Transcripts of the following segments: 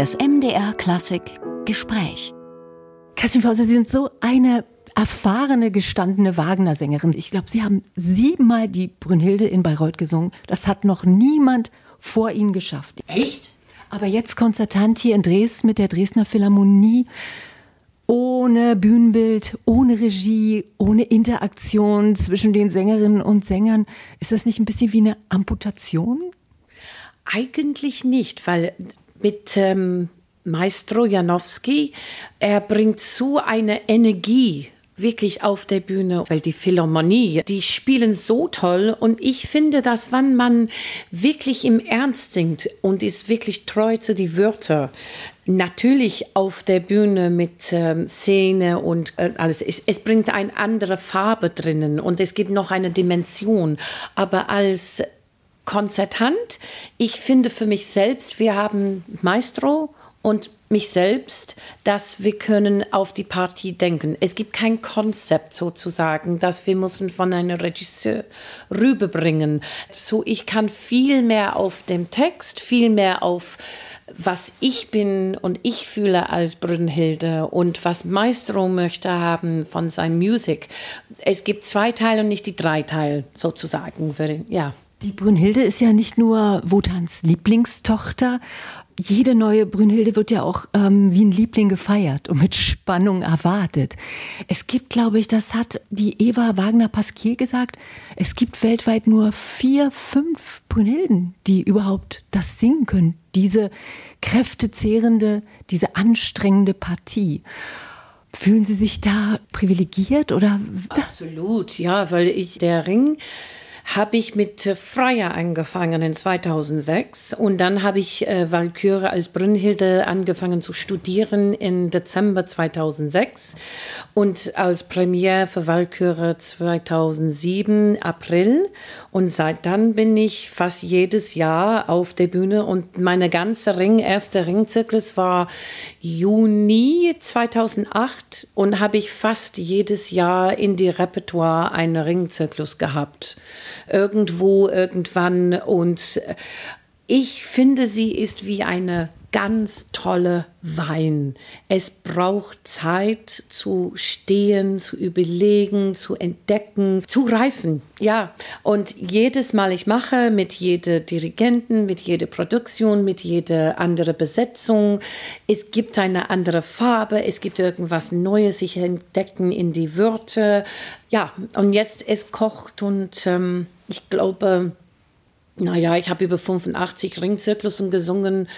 Das MDR Klassik Gespräch. Kerstin Fauser, Sie sind so eine erfahrene, gestandene Wagner-Sängerin. Ich glaube, Sie haben siebenmal die Brünnhilde in Bayreuth gesungen. Das hat noch niemand vor Ihnen geschafft. Echt? Aber jetzt konzertant hier in Dresden mit der Dresdner Philharmonie. Ohne Bühnenbild, ohne Regie, ohne Interaktion zwischen den Sängerinnen und Sängern. Ist das nicht ein bisschen wie eine Amputation? Eigentlich nicht, weil mit ähm, Maestro Janowski, er bringt so eine Energie wirklich auf der Bühne, weil die Philharmonie, die spielen so toll. Und ich finde, dass wenn man wirklich im Ernst singt und ist wirklich treu zu die Wörter, natürlich auf der Bühne mit ähm, Szene und äh, alles, es, es bringt eine andere Farbe drinnen und es gibt noch eine Dimension, aber als Konzertant, ich finde für mich selbst, wir haben Maestro und mich selbst, dass wir können auf die Partie denken. Es gibt kein Konzept sozusagen, dass wir müssen von einem Regisseur rüberbringen. So ich kann viel mehr auf dem Text, viel mehr auf was ich bin und ich fühle als Brünnhilde und was Maestro möchte haben von seinem Musik. Es gibt zwei Teile und nicht die drei Teile sozusagen. Ja. Die Brünnhilde ist ja nicht nur Wotans Lieblingstochter jede neue Brünnhilde wird ja auch ähm, wie ein Liebling gefeiert und mit Spannung erwartet. Es gibt, glaube ich, das hat die Eva Wagner-Pasquier gesagt, es gibt weltweit nur vier, fünf Brünnhilden, die überhaupt das singen können. Diese kräftezehrende, diese anstrengende Partie. Fühlen Sie sich da privilegiert oder? Absolut, ja, weil ich der Ring habe ich mit äh, Freier angefangen in 2006 und dann habe ich äh, Walküre als Brünnhilde angefangen zu studieren in Dezember 2006 und als Premiere für Walküre 2007 April. Und seit dann bin ich fast jedes Jahr auf der Bühne. Und meine ganze Ring, erste Ringzyklus war Juni 2008 und habe ich fast jedes Jahr in die Repertoire einen Ringzyklus gehabt irgendwo, irgendwann. Und ich finde, sie ist wie eine ganz tolle Wein. Es braucht Zeit zu stehen, zu überlegen, zu entdecken, zu reifen. Ja, und jedes Mal ich mache mit jedem Dirigenten, mit jeder Produktion, mit jeder anderen Besetzung, es gibt eine andere Farbe, es gibt irgendwas Neues, sich entdecken in die Wörter. Ja, und jetzt es kocht und ähm, ich glaube, naja, ich habe über 85 Ringzyklusen gesungen.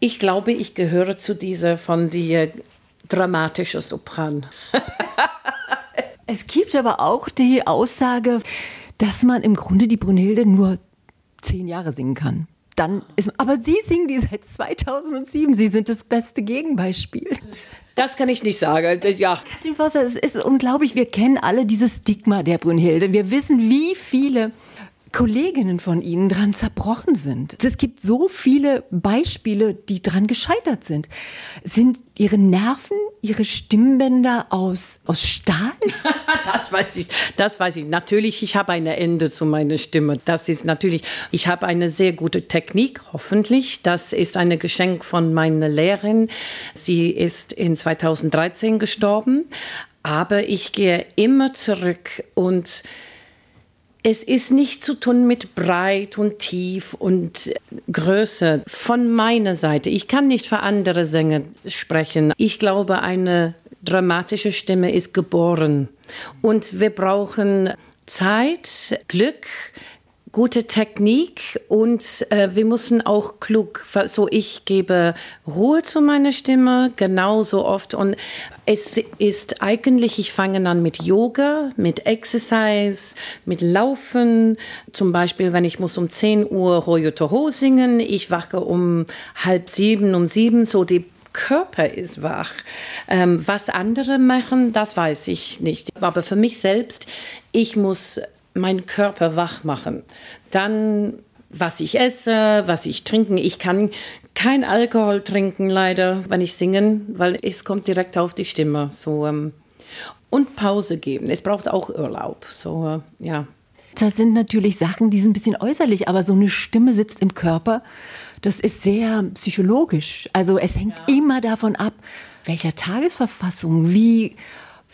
Ich glaube, ich gehöre zu dieser von die dramatische Sopran. es gibt aber auch die Aussage, dass man im Grunde die Brunhilde nur zehn Jahre singen kann. Dann ist, aber Sie singen die seit 2007. Sie sind das beste Gegenbeispiel. Das kann ich nicht sagen. Ja. Foster, es ist unglaublich. Wir kennen alle dieses Stigma der Brünnhilde. Wir wissen, wie viele Kolleginnen von Ihnen dran zerbrochen sind. Es gibt so viele Beispiele, die dran gescheitert sind. Sind Ihre Nerven, Ihre Stimmbänder aus, aus Stahl? das weiß ich. Das weiß ich. Natürlich, ich habe ein Ende zu meiner Stimme. Das ist natürlich, ich habe eine sehr gute Technik, hoffentlich. Das ist ein Geschenk von meiner Lehrerin. Sie ist in 2013 gestorben. Aber ich gehe immer zurück und es ist nicht zu tun mit breit und tief und Größe von meiner Seite. Ich kann nicht für andere Sänger sprechen. Ich glaube, eine dramatische Stimme ist geboren. Und wir brauchen Zeit, Glück, gute Technik und äh, wir müssen auch klug, so ich gebe Ruhe zu meiner Stimme genauso oft und es ist eigentlich, ich fange an mit Yoga, mit Exercise, mit Laufen, zum Beispiel, wenn ich muss um 10 Uhr Hoyo Toho singen, ich wache um halb sieben, um sieben, so die Körper ist wach. Ähm, was andere machen, das weiß ich nicht. Aber für mich selbst, ich muss meinen Körper wach machen. Dann, was ich esse, was ich trinke. Ich kann kein Alkohol trinken, leider, wenn ich singe, weil es kommt direkt auf die Stimme. So, ähm, und Pause geben. Es braucht auch Urlaub. So, äh, ja. Das sind natürlich Sachen, die sind ein bisschen äußerlich, aber so eine Stimme sitzt im Körper. Das ist sehr psychologisch. Also es hängt ja. immer davon ab, welcher Tagesverfassung, wie,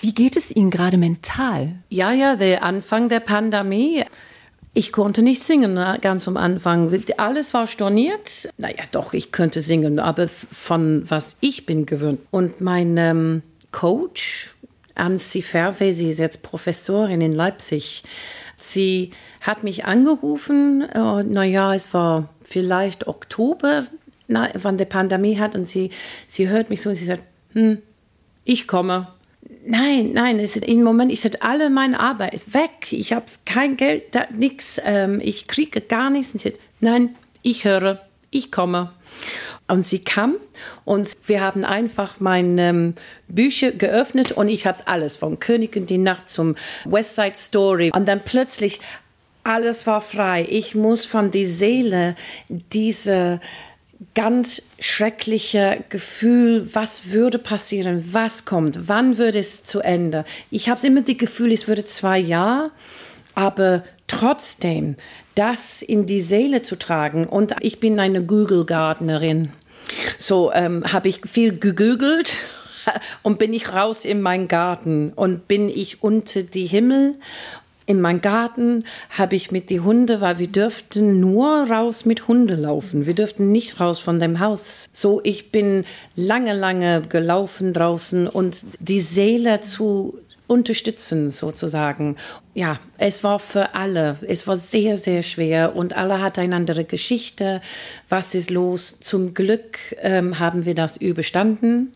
wie geht es Ihnen gerade mental? Ja, ja, der Anfang der Pandemie. Ich konnte nicht singen ganz am Anfang. Alles war storniert. Naja, doch, ich könnte singen, aber von was ich bin gewöhnt. Und mein ähm, Coach, Ansi Ferve, sie ist jetzt Professorin in Leipzig. Sie hat mich angerufen, äh, naja, es war vielleicht Oktober, na, wann der Pandemie hat, und sie, sie hört mich so und sie sagt, hm, ich komme. Nein, nein, es ist im Moment, sage, alle meine Arbeit ist weg. Ich habe kein Geld, nichts. Ähm, ich kriege gar nichts. Und sie sagt, nein, ich höre, ich komme. Und sie kam und wir haben einfach meine ähm, Bücher geöffnet und ich habe alles von Königin die Nacht zum West Side Story. Und dann plötzlich alles war frei. Ich muss von die Seele diese ganz schreckliche Gefühl, was würde passieren, was kommt, wann würde es zu Ende. Ich habe immer das Gefühl, es würde zwei Jahre, aber trotzdem das in die Seele zu tragen. Und ich bin eine Google-Gardnerin. So ähm, habe ich viel gegoogelt und bin ich raus in meinen Garten und bin ich unter die Himmel in meinem Garten habe ich mit die Hunde, weil wir dürften nur raus mit Hunde laufen. Wir dürften nicht raus von dem Haus. So, ich bin lange, lange gelaufen draußen und die Seele zu unterstützen sozusagen. Ja, es war für alle, es war sehr, sehr schwer und alle hatten eine andere Geschichte. Was ist los? Zum Glück ähm, haben wir das überstanden.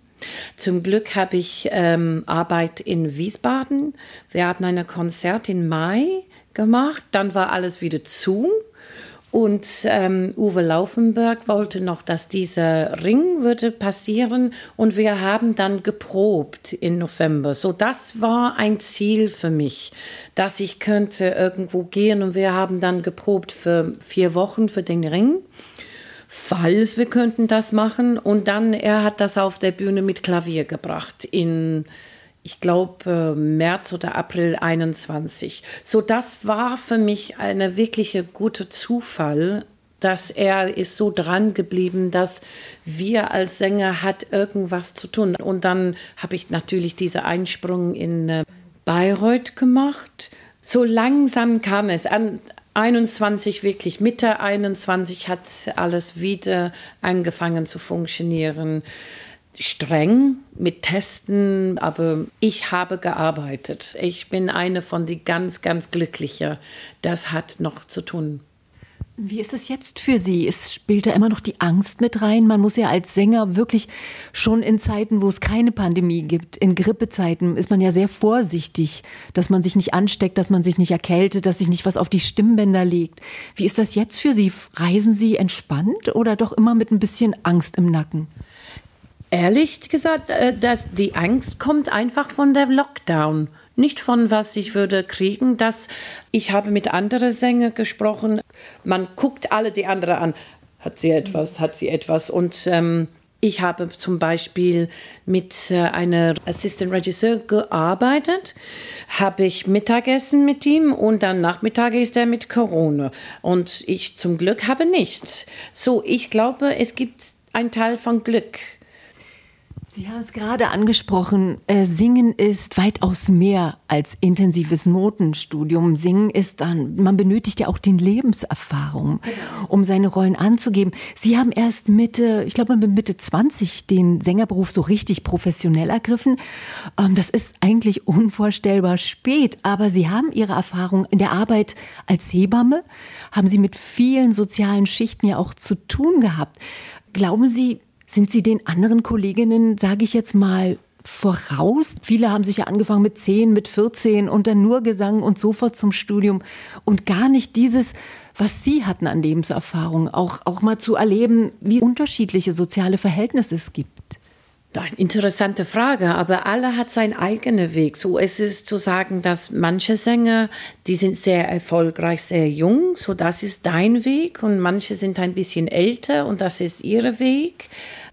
Zum Glück habe ich ähm, Arbeit in Wiesbaden. Wir haben ein Konzert im Mai gemacht, dann war alles wieder zu. Und ähm, Uwe Laufenberg wollte noch, dass dieser Ring würde passieren. Und wir haben dann geprobt im November. So, das war ein Ziel für mich, dass ich könnte irgendwo gehen. Und wir haben dann geprobt für vier Wochen für den Ring falls wir könnten das machen. Und dann, er hat das auf der Bühne mit Klavier gebracht in, ich glaube, März oder April 21. So, das war für mich eine wirkliche gute Zufall, dass er ist so dran geblieben, dass wir als Sänger hat irgendwas zu tun. Und dann habe ich natürlich diese Einsprung in äh, Bayreuth gemacht. So langsam kam es. An, 21 wirklich Mitte 21 hat alles wieder angefangen zu funktionieren. Streng mit Testen, aber ich habe gearbeitet. Ich bin eine von die ganz, ganz glückliche. Das hat noch zu tun. Wie ist es jetzt für Sie? Es spielt da immer noch die Angst mit rein. Man muss ja als Sänger wirklich schon in Zeiten, wo es keine Pandemie gibt, in Grippezeiten, ist man ja sehr vorsichtig, dass man sich nicht ansteckt, dass man sich nicht erkältet, dass sich nicht was auf die Stimmbänder legt. Wie ist das jetzt für Sie? Reisen Sie entspannt oder doch immer mit ein bisschen Angst im Nacken? Ehrlich gesagt, äh, dass die Angst kommt einfach von der Lockdown nicht von was ich würde kriegen. Das, ich habe mit anderen Sängern gesprochen. Man guckt alle die andere an. Hat sie etwas? Hat sie etwas? Und ähm, ich habe zum Beispiel mit äh, einer Assistant Regisseur gearbeitet, habe ich Mittagessen mit ihm und dann Nachmittag ist er mit Corona. Und ich zum Glück habe nichts. So, ich glaube, es gibt einen Teil von Glück. Sie haben es gerade angesprochen, äh, Singen ist weitaus mehr als intensives Notenstudium. Singen ist dann, man benötigt ja auch die Lebenserfahrung, genau. um seine Rollen anzugeben. Sie haben erst Mitte, ich glaube mit Mitte 20 den Sängerberuf so richtig professionell ergriffen. Ähm, das ist eigentlich unvorstellbar spät, aber Sie haben Ihre Erfahrung in der Arbeit als Hebamme, haben Sie mit vielen sozialen Schichten ja auch zu tun gehabt. Glauben Sie, sind Sie den anderen Kolleginnen, sage ich jetzt mal, voraus? Viele haben sich ja angefangen mit 10, mit 14 und dann nur Gesang und sofort zum Studium und gar nicht dieses, was Sie hatten an Lebenserfahrung, auch, auch mal zu erleben, wie unterschiedliche soziale Verhältnisse es gibt. Eine interessante Frage, aber alle hat seinen eigenen Weg. So ist es zu sagen, dass manche Sänger, die sind sehr erfolgreich, sehr jung, so das ist dein Weg und manche sind ein bisschen älter und das ist ihr Weg.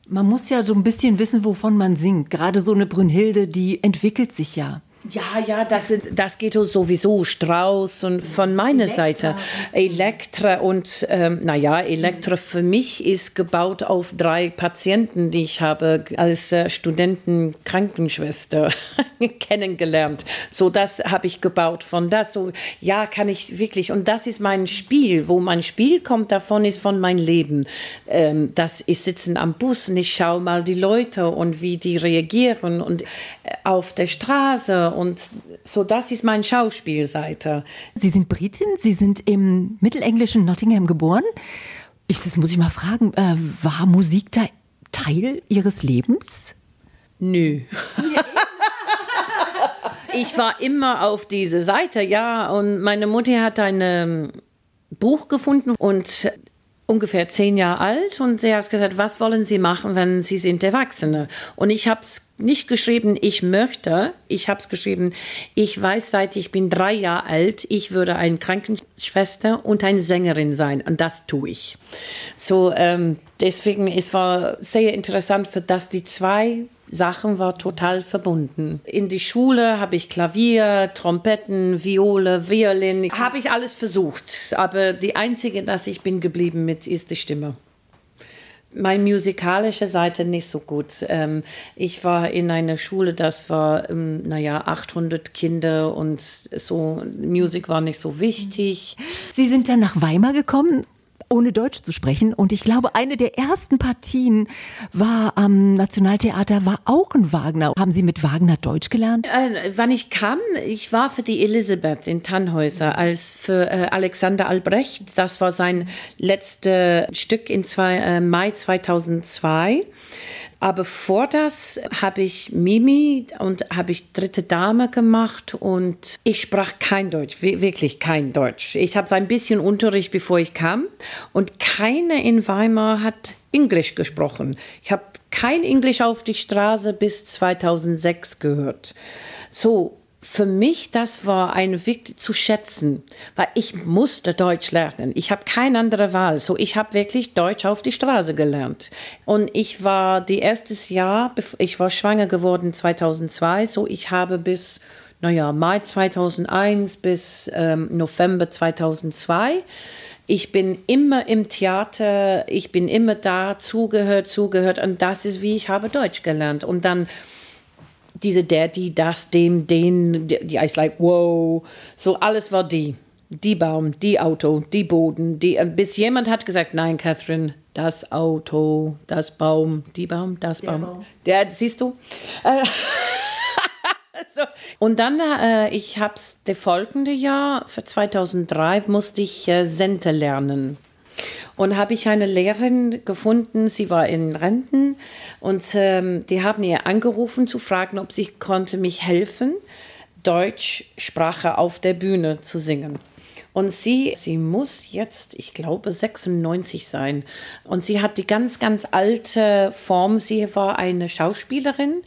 Man muss ja so ein bisschen wissen, wovon man singt. Gerade so eine Brünnhilde, die entwickelt sich ja. Ja, ja, das, das geht sowieso Strauß und von meiner Elektra. Seite Elektra und ähm, naja, Elektra für mich ist gebaut auf drei Patienten, die ich habe als äh, Studenten Krankenschwester kennengelernt. So das habe ich gebaut von das. So ja, kann ich wirklich und das ist mein Spiel, wo mein Spiel kommt davon ist von mein Leben. Ähm, das ist sitzen am Bus und ich schaue mal die Leute und wie die reagieren und äh, auf der Straße und so das ist mein Schauspielseite. Sie sind Britin, Sie sind im mittelenglischen Nottingham geboren. Ich, das muss ich mal fragen, äh, war Musik da Teil Ihres Lebens? Nö. ich war immer auf diese Seite, ja, und meine Mutter hat ein ähm, Buch gefunden und ungefähr zehn Jahre alt und sie hat gesagt, was wollen Sie machen, wenn Sie sind Erwachsene? Und ich habe es nicht geschrieben, ich möchte, ich habe es geschrieben, ich weiß, seit ich bin drei Jahre alt, ich würde eine Krankenschwester und eine Sängerin sein und das tue ich. So, ähm, deswegen, es war sehr interessant, für das die zwei Sachen war total verbunden. In die Schule habe ich Klavier, Trompetten, Viole, Violin, habe ich alles versucht, aber die einzige, dass ich bin geblieben mit, ist die Stimme. Meine musikalische Seite nicht so gut. Ähm, ich war in einer Schule, das war, ähm, naja, 800 Kinder und so, Musik war nicht so wichtig. Sie sind dann nach Weimar gekommen ohne Deutsch zu sprechen. Und ich glaube, eine der ersten Partien war am Nationaltheater, war auch ein Wagner. Haben Sie mit Wagner Deutsch gelernt? Äh, wann ich kam, ich war für die Elisabeth in Tannhäuser, als für äh, Alexander Albrecht. Das war sein letztes Stück zwei, äh, Mai 2002. Aber vor das habe ich Mimi und habe ich dritte Dame gemacht und ich sprach kein Deutsch, wirklich kein Deutsch. Ich habe so ein bisschen Unterricht, bevor ich kam und keiner in Weimar hat Englisch gesprochen. Ich habe kein Englisch auf die Straße bis 2006 gehört. So, für mich, das war eine wichtig zu schätzen, weil ich musste Deutsch lernen. Ich habe keine andere Wahl. So, ich habe wirklich Deutsch auf die Straße gelernt. Und ich war die erstes Jahr, ich war schwanger geworden 2002, so ich habe bis, naja, Mai 2001 bis ähm, November 2002 ich bin immer im Theater, ich bin immer da, zugehört, zugehört und das ist, wie ich habe Deutsch gelernt. Und dann diese, der, die, das, dem, den, die, ist like, wow. So alles war die. Die Baum, die Auto, die Boden, die, bis jemand hat gesagt, nein, Catherine, das Auto, das Baum, die Baum, das der Baum. Baum. Der, siehst du? Äh, so. Und dann, äh, ich habe es das folgende Jahr, für 2003, musste ich äh, Sente lernen. Und habe ich eine Lehrerin gefunden, sie war in Renten und ähm, die haben ihr angerufen zu fragen, ob sie konnte mich helfen, Deutschsprache auf der Bühne zu singen. Und sie, sie muss jetzt, ich glaube, 96 sein. Und sie hat die ganz, ganz alte Form. Sie war eine Schauspielerin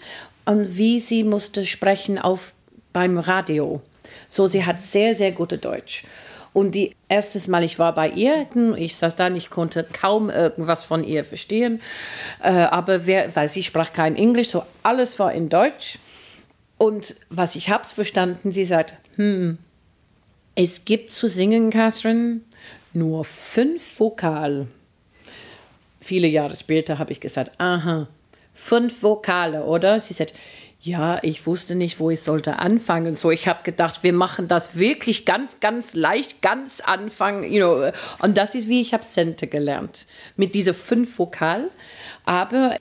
und wie sie musste sprechen auf beim Radio. So, sie hat sehr, sehr gute Deutsch. Und die erstes Mal, ich war bei ihr, ich saß da, ich konnte kaum irgendwas von ihr verstehen, äh, aber wer, weil sie sprach kein Englisch, so alles war in Deutsch. Und was ich hab's verstanden, sie sagt, hm, es gibt zu singen, Catherine, nur fünf Vokale. Viele Jahre später habe ich gesagt, aha, fünf Vokale, oder? Sie sagt, ja, ich wusste nicht, wo ich sollte anfangen. So, ich habe gedacht, wir machen das wirklich ganz, ganz leicht, ganz anfangen. You know. Und das ist, wie ich habe Sente gelernt. Mit dieser fünf Vokal. Aber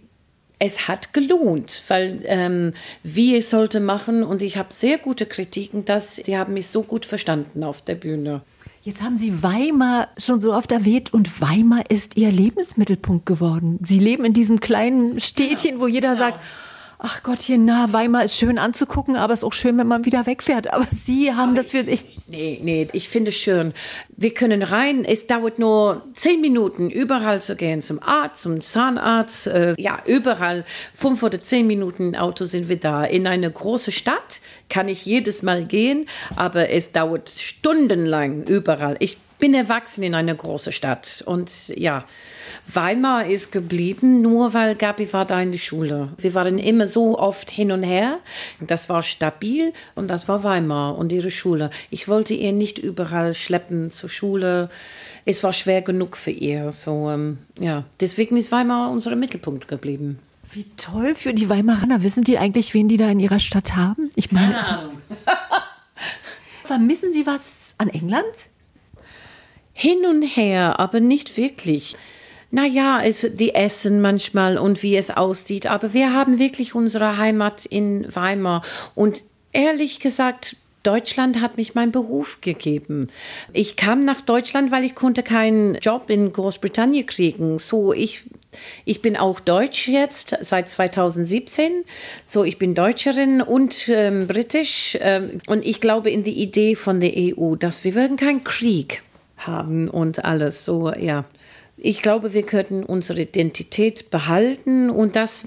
es hat gelohnt, weil ähm, wie ich sollte machen und ich habe sehr gute Kritiken, dass sie haben mich so gut verstanden auf der Bühne. Jetzt haben Sie Weimar schon so oft erwähnt und Weimar ist Ihr Lebensmittelpunkt geworden. Sie leben in diesem kleinen Städtchen, wo jeder genau. sagt, ach Gottchen, na, Weimar ist schön anzugucken, aber es ist auch schön, wenn man wieder wegfährt. Aber Sie haben aber das für sich. Nee, nee, ich finde es schön. Wir können rein, es dauert nur zehn Minuten, überall zu gehen, zum Arzt, zum Zahnarzt, äh, ja, überall. Fünf oder zehn Minuten Auto sind wir da. In eine große Stadt kann ich jedes Mal gehen, aber es dauert stundenlang überall. Ich bin erwachsen in einer großen Stadt und ja, Weimar ist geblieben, nur weil Gabi war da in der Schule. Wir waren immer so oft hin und her. Das war stabil und das war Weimar und ihre Schule. Ich wollte ihr nicht überall schleppen zur Schule. Es war schwer genug für ihr. So, ähm, ja, deswegen ist Weimar unser Mittelpunkt geblieben. Wie toll für die Weimaraner. Wissen die eigentlich, wen die da in ihrer Stadt haben? Ich meine, Keine Ahnung. vermissen Sie was an England? Hin und her, aber nicht wirklich. Naja, es, die essen manchmal und wie es aussieht, aber wir haben wirklich unsere Heimat in Weimar. Und ehrlich gesagt, Deutschland hat mich meinen Beruf gegeben. Ich kam nach Deutschland, weil ich konnte keinen Job in Großbritannien kriegen. So ich ich bin auch Deutsch jetzt seit 2017. So ich bin Deutscherin und ähm, britisch ähm, und ich glaube in die Idee von der EU, dass wir würden keinen Krieg haben und alles so ja. Ich glaube, wir könnten unsere Identität behalten und das,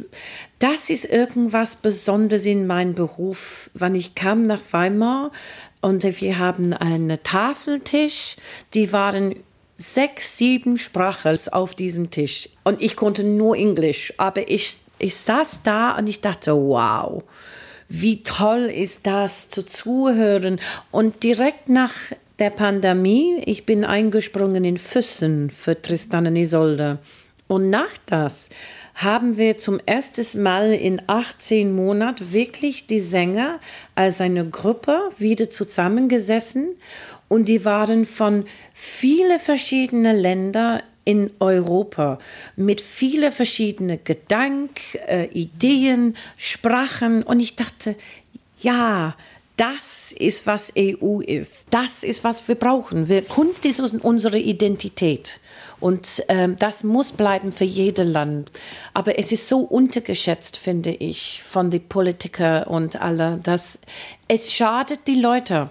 das ist irgendwas Besonderes in meinem Beruf. Wenn ich kam nach Weimar und wir haben einen Tafeltisch, die waren sechs, sieben Sprachen auf diesem Tisch und ich konnte nur Englisch, aber ich, ich saß da und ich dachte, wow, wie toll ist das zu zuhören und direkt nach der Pandemie, ich bin eingesprungen in Füssen für Tristan und Isolde. Und nach das haben wir zum ersten Mal in 18 Monaten wirklich die Sänger als eine Gruppe wieder zusammengesessen. Und die waren von vielen verschiedenen Ländern in Europa mit vielen verschiedenen Gedanken, äh, Ideen, Sprachen. Und ich dachte, ja, das ist, was EU ist. Das ist, was wir brauchen. Wir, Kunst ist unsere Identität. Und ähm, das muss bleiben für jedes Land. Aber es ist so untergeschätzt, finde ich, von den Politikern und alle, dass es schadet die Leute.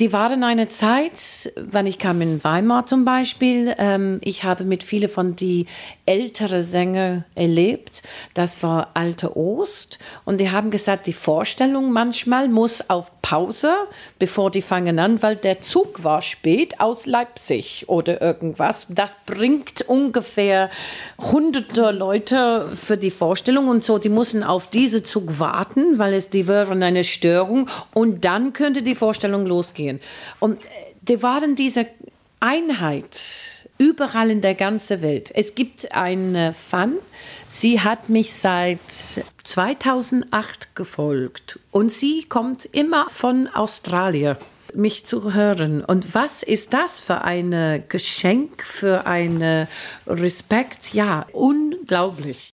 Die waren eine Zeit, wenn ich kam in Weimar zum Beispiel, ähm, ich habe mit vielen von die älteren Sänger erlebt. Das war alte Ost und die haben gesagt, die Vorstellung manchmal muss auf Pause, bevor die fangen an, weil der Zug war spät aus Leipzig oder irgendwas. Das bringt ungefähr hunderte Leute für die Vorstellung und so. Die müssen auf diesen Zug warten, weil es die wären eine Störung und dann könnte die Vorstellung losgehen bringen. Und äh, die waren diese Einheit überall in der ganzen Welt. Es gibt eine Fan, sie hat mich seit 2008 gefolgt und sie kommt immer von Australien mich zu hören. Und was ist das für ein Geschenk, für einen Respekt? Ja, unglaublich.